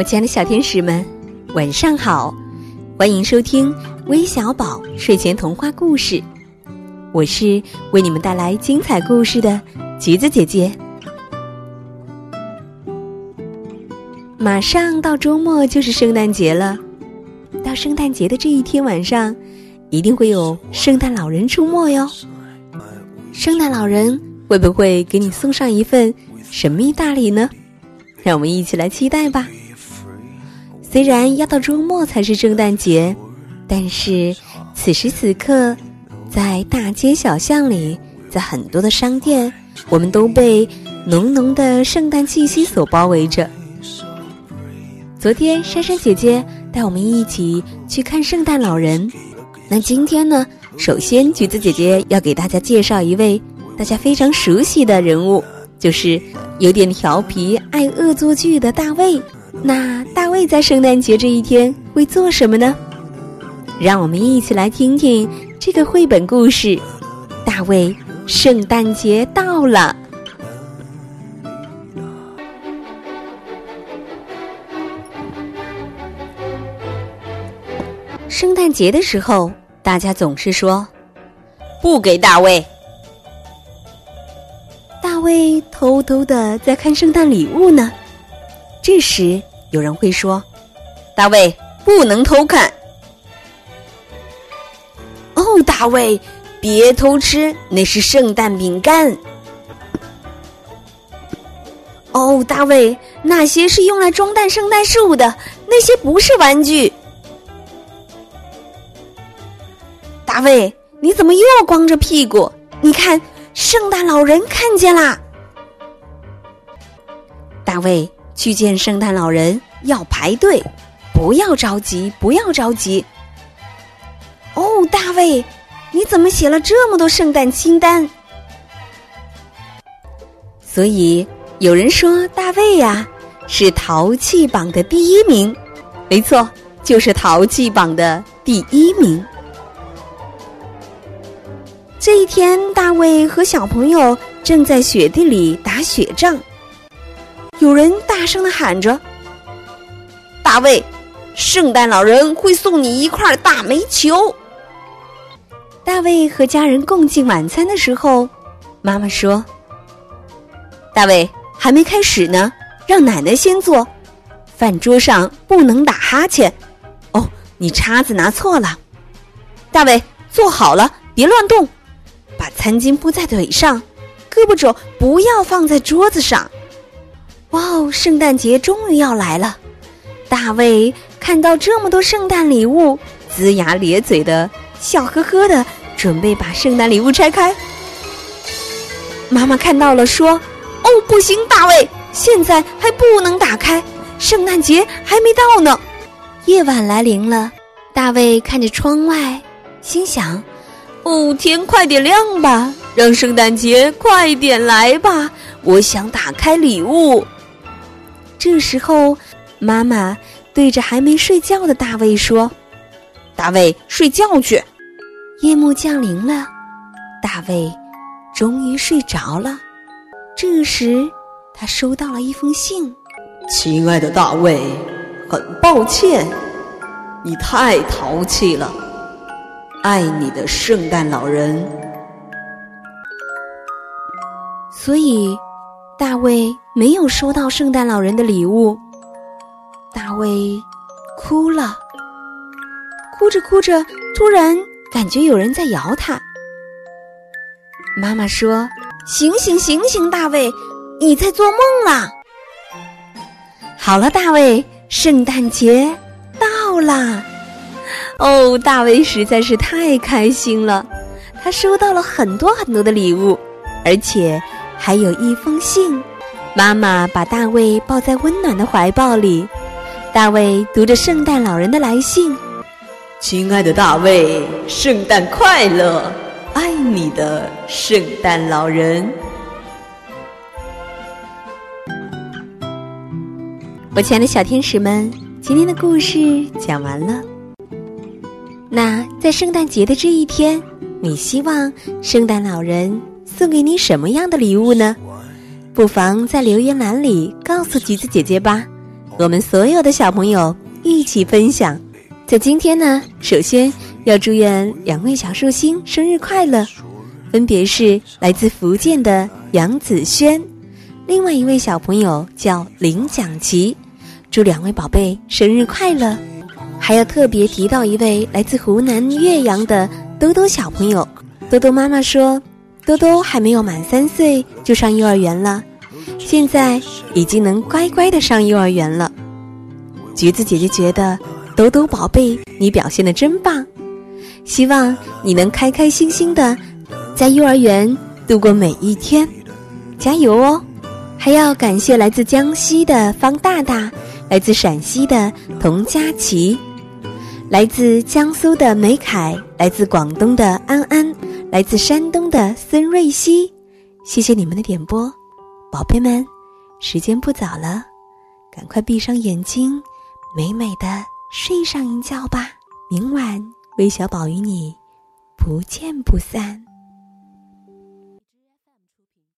我亲爱的小天使们，晚上好！欢迎收听微小宝睡前童话故事，我是为你们带来精彩故事的橘子姐姐。马上到周末就是圣诞节了，到圣诞节的这一天晚上，一定会有圣诞老人出没哟。圣诞老人会不会给你送上一份神秘大礼呢？让我们一起来期待吧。虽然要到周末才是圣诞节，但是此时此刻，在大街小巷里，在很多的商店，我们都被浓浓的圣诞气息所包围着。昨天珊珊姐姐带我们一起去看圣诞老人，那今天呢？首先，橘子姐姐要给大家介绍一位大家非常熟悉的人物，就是有点调皮、爱恶作剧的大卫。那大卫在圣诞节这一天会做什么呢？让我们一起来听听这个绘本故事。大卫，圣诞节到了。圣诞节的时候，大家总是说：“不给大卫。”大卫偷偷的在看圣诞礼物呢。时，有人会说：“大卫不能偷看。”哦，大卫，别偷吃，那是圣诞饼干。哦，大卫，那些是用来装蛋圣诞树的，那些不是玩具。大卫，你怎么又光着屁股？你看，圣诞老人看见啦。大卫。去见圣诞老人要排队，不要着急，不要着急。哦，大卫，你怎么写了这么多圣诞清单？所以有人说大卫呀是淘气榜的第一名，没错，就是淘气榜的第一名。这一天，大卫和小朋友正在雪地里打雪仗。有人大声的喊着：“大卫，圣诞老人会送你一块大煤球。”大卫和家人共进晚餐的时候，妈妈说：“大卫还没开始呢，让奶奶先做。饭桌上不能打哈欠。哦，你叉子拿错了。大卫坐好了，别乱动，把餐巾铺在腿上，胳膊肘不要放在桌子上。”哇哦！圣诞节终于要来了，大卫看到这么多圣诞礼物，龇牙咧嘴的笑呵呵的，准备把圣诞礼物拆开。妈妈看到了，说：“哦，不行，大卫，现在还不能打开，圣诞节还没到呢。”夜晚来临了，大卫看着窗外，心想：“哦，天快点亮吧，让圣诞节快点来吧，我想打开礼物。”这时候，妈妈对着还没睡觉的大卫说：“大卫，睡觉去。”夜幕降临了，大卫终于睡着了。这时，他收到了一封信：“亲爱的大卫，很抱歉，你太淘气了。爱你的圣诞老人。”所以。大卫没有收到圣诞老人的礼物，大卫哭了，哭着哭着，突然感觉有人在摇他。妈妈说：“醒醒醒醒，大卫，你在做梦啦！”好了，大卫，圣诞节到啦！哦，大卫实在是太开心了，他收到了很多很多的礼物，而且。还有一封信，妈妈把大卫抱在温暖的怀抱里。大卫读着圣诞老人的来信：“亲爱的大卫，圣诞快乐！爱你的圣诞老人。”我亲爱的小天使们，今天的故事讲完了。那在圣诞节的这一天，你希望圣诞老人？送给你什么样的礼物呢？不妨在留言栏里告诉橘子姐姐吧，我们所有的小朋友一起分享。在今天呢，首先要祝愿两位小寿星生日快乐，分别是来自福建的杨子轩，另外一位小朋友叫林蒋琪，祝两位宝贝生日快乐。还要特别提到一位来自湖南岳阳的兜兜小朋友，兜兜妈妈说，兜兜还没有满三岁就上幼儿园了，现在已经能乖乖的上幼儿园了。橘子姐姐觉得，兜兜宝贝你表现的真棒，希望你能开开心心的在幼儿园度过每一天，加油哦！还要感谢来自江西的方大大，来自陕西的童佳琪。来自江苏的梅凯，来自广东的安安，来自山东的孙瑞希，谢谢你们的点播，宝贝们，时间不早了，赶快闭上眼睛，美美的睡上一觉吧。明晚微小宝与你不见不散。